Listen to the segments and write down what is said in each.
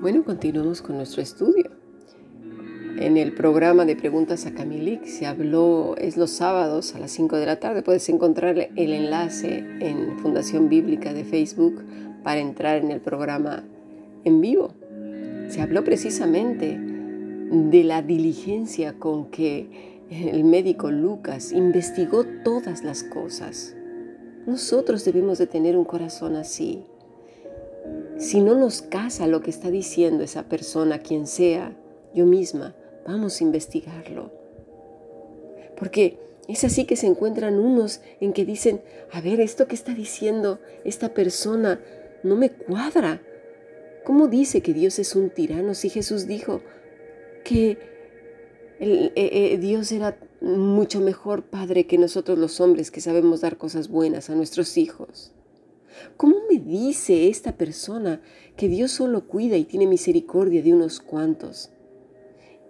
Bueno, continuamos con nuestro estudio. En el programa de preguntas a Camilik se habló, es los sábados a las 5 de la tarde. Puedes encontrar el enlace en Fundación Bíblica de Facebook para entrar en el programa en vivo. Se habló precisamente de la diligencia con que el médico Lucas investigó todas las cosas. Nosotros debemos de tener un corazón así si no nos casa lo que está diciendo esa persona, quien sea, yo misma, vamos a investigarlo. Porque es así que se encuentran unos en que dicen, a ver, esto que está diciendo esta persona no me cuadra. ¿Cómo dice que Dios es un tirano si Jesús dijo que eh, eh, Dios era mucho mejor padre que nosotros los hombres que sabemos dar cosas buenas a nuestros hijos? ¿Cómo me dice esta persona que Dios solo cuida y tiene misericordia de unos cuantos?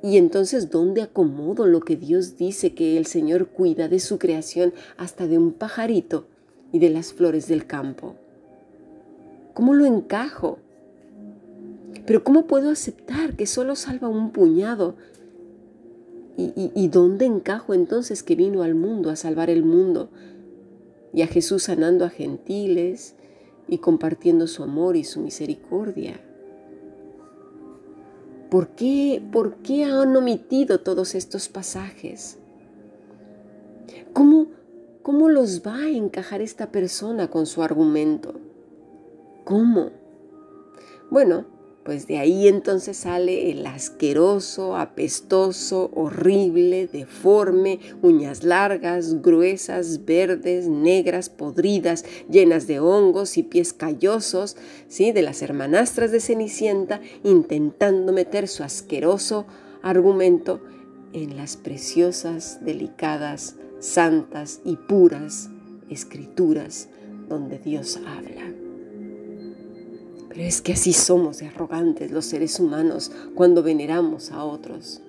Y entonces, ¿dónde acomodo lo que Dios dice que el Señor cuida de su creación hasta de un pajarito y de las flores del campo? ¿Cómo lo encajo? Pero ¿cómo puedo aceptar que solo salva un puñado? ¿Y, y dónde encajo entonces que vino al mundo a salvar el mundo? Y a Jesús sanando a gentiles, y compartiendo su amor y su misericordia. ¿Por qué, ¿Por qué han omitido todos estos pasajes? ¿Cómo, ¿Cómo los va a encajar esta persona con su argumento? ¿Cómo? Bueno, pues de ahí entonces sale el asqueroso, apestoso, horrible, deforme, uñas largas, gruesas, verdes, negras, podridas, llenas de hongos y pies callosos, ¿sí? de las hermanastras de Cenicienta, intentando meter su asqueroso argumento en las preciosas, delicadas, santas y puras escrituras donde Dios habla. Pero es que así somos de arrogantes los seres humanos cuando veneramos a otros.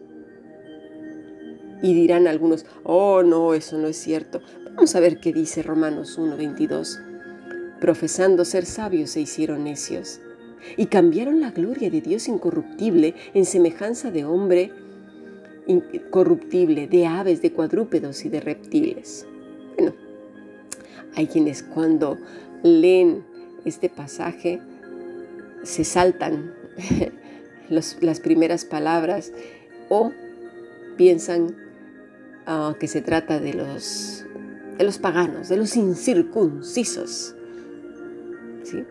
Y dirán algunos, oh no, eso no es cierto. Vamos a ver qué dice Romanos 1.22. Profesando ser sabios se hicieron necios y cambiaron la gloria de Dios incorruptible en semejanza de hombre incorruptible, de aves, de cuadrúpedos y de reptiles. Bueno, hay quienes cuando leen este pasaje se saltan las primeras palabras o piensan ah, que se trata de los, de los paganos, de los incircuncisos, ¿sí?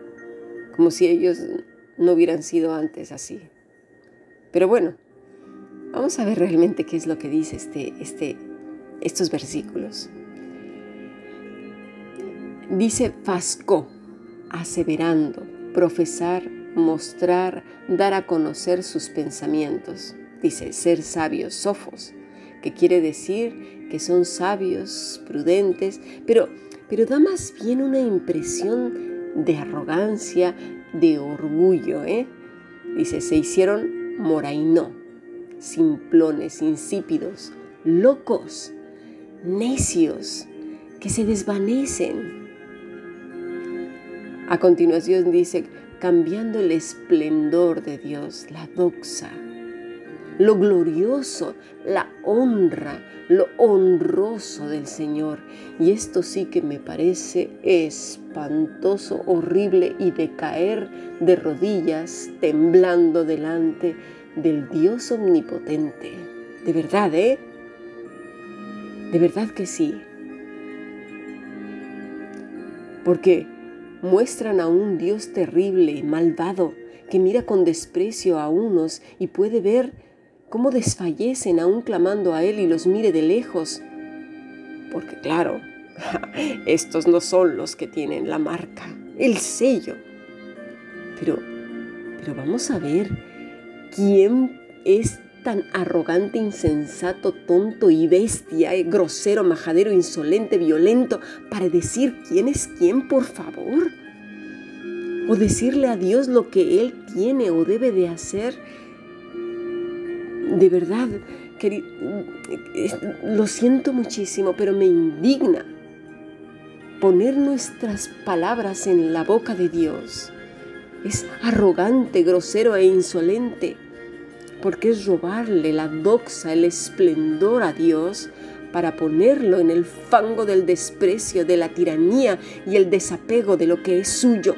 como si ellos no hubieran sido antes así. Pero bueno, vamos a ver realmente qué es lo que dice este, este, estos versículos. Dice Fasco, aseverando, profesar mostrar, dar a conocer sus pensamientos. Dice, ser sabios, sofos, que quiere decir que son sabios, prudentes, pero, pero da más bien una impresión de arrogancia, de orgullo. ¿eh? Dice, se hicieron moraino, simplones, insípidos, locos, necios, que se desvanecen. A continuación dice, cambiando el esplendor de Dios, la doxa, lo glorioso, la honra, lo honroso del Señor. Y esto sí que me parece espantoso, horrible y de caer de rodillas temblando delante del Dios omnipotente. De verdad, ¿eh? De verdad que sí. Porque muestran a un Dios terrible, malvado, que mira con desprecio a unos y puede ver cómo desfallecen aún clamando a Él y los mire de lejos. Porque claro, estos no son los que tienen la marca, el sello. Pero, pero vamos a ver quién es tan arrogante, insensato, tonto y bestia, eh, grosero, majadero, insolente, violento, para decir quién es quién, por favor? O decirle a Dios lo que Él tiene o debe de hacer. De verdad, lo siento muchísimo, pero me indigna poner nuestras palabras en la boca de Dios es arrogante, grosero e insolente, porque es robarle la doxa, el esplendor a Dios para ponerlo en el fango del desprecio, de la tiranía y el desapego de lo que es suyo.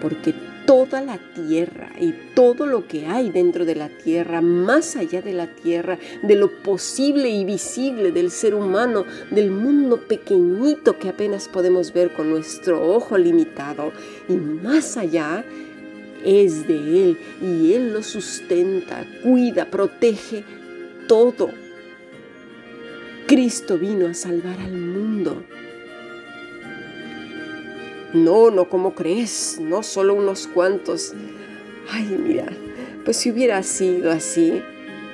Porque toda la tierra y todo lo que hay dentro de la tierra, más allá de la tierra, de lo posible y visible del ser humano, del mundo pequeñito que apenas podemos ver con nuestro ojo limitado, y más allá, es de Él y Él lo sustenta, cuida, protege todo. Cristo vino a salvar al mundo no, no como crees, no solo unos cuantos. Ay, mira, pues si hubiera sido así,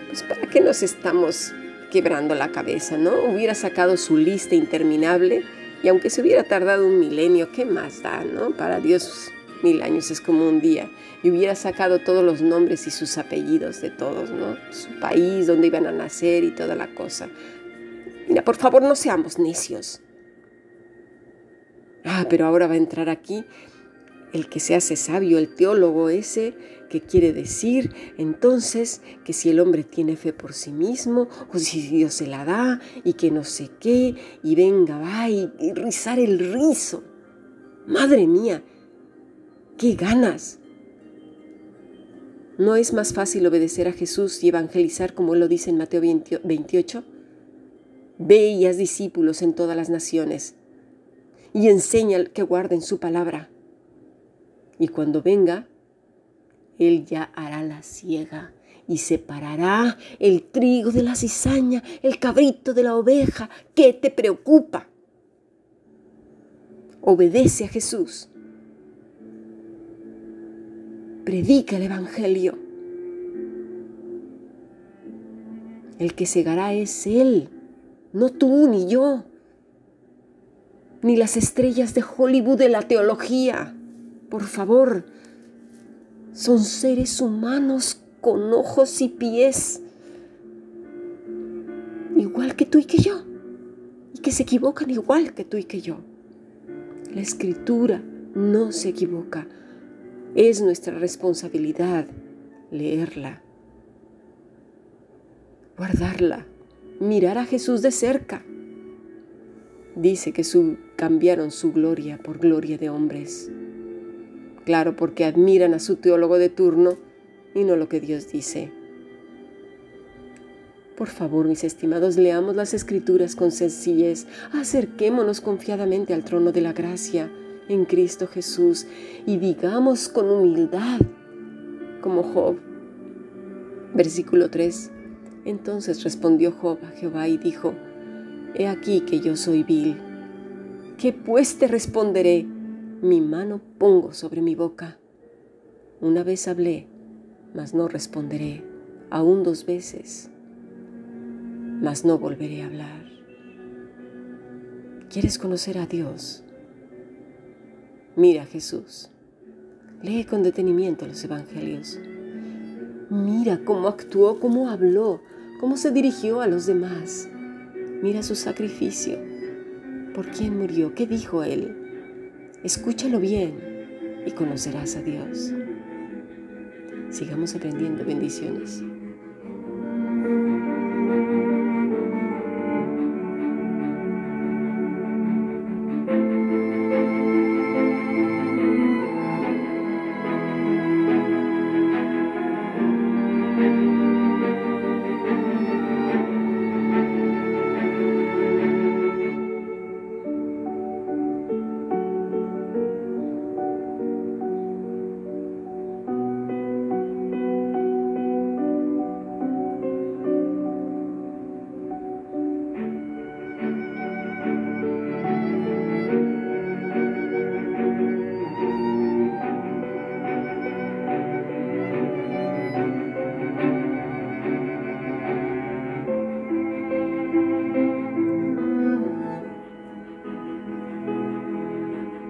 pues para qué nos estamos quebrando la cabeza, ¿no? Hubiera sacado su lista interminable y aunque se hubiera tardado un milenio, ¿qué más da, no? Para Dios mil años es como un día. Y hubiera sacado todos los nombres y sus apellidos de todos, ¿no? Su país, donde iban a nacer y toda la cosa. Mira, por favor, no seamos necios. Ah, pero ahora va a entrar aquí el que se hace sabio, el teólogo ese, que quiere decir entonces que si el hombre tiene fe por sí mismo, o si Dios se la da, y que no sé qué, y venga, va, y, rizar el rizo. Madre mía, qué ganas. ¿No es más fácil obedecer a Jesús y evangelizar como él lo dice en Mateo 28? Ve y haz discípulos en todas las naciones y enseña que guarden su palabra. Y cuando venga, Él ya hará la ciega y separará el trigo de la cizaña, el cabrito de la oveja. ¿Qué te preocupa? Obedece a Jesús. Predica el Evangelio. El que segará es Él, no tú ni yo ni las estrellas de Hollywood de la teología. Por favor, son seres humanos con ojos y pies, igual que tú y que yo, y que se equivocan igual que tú y que yo. La escritura no se equivoca. Es nuestra responsabilidad leerla, guardarla, mirar a Jesús de cerca dice que su, cambiaron su gloria por gloria de hombres. Claro, porque admiran a su teólogo de turno y no lo que Dios dice. Por favor, mis estimados, leamos las escrituras con sencillez, acerquémonos confiadamente al trono de la gracia en Cristo Jesús y digamos con humildad, como Job. Versículo 3. Entonces respondió Job a Jehová y dijo, He aquí que yo soy vil. ¿Qué pues te responderé? Mi mano pongo sobre mi boca. Una vez hablé, mas no responderé. Aún dos veces, mas no volveré a hablar. ¿Quieres conocer a Dios? Mira a Jesús. Lee con detenimiento los evangelios. Mira cómo actuó, cómo habló, cómo se dirigió a los demás. Mira su sacrificio. ¿Por quién murió? ¿Qué dijo él? Escúchalo bien y conocerás a Dios. Sigamos aprendiendo bendiciones.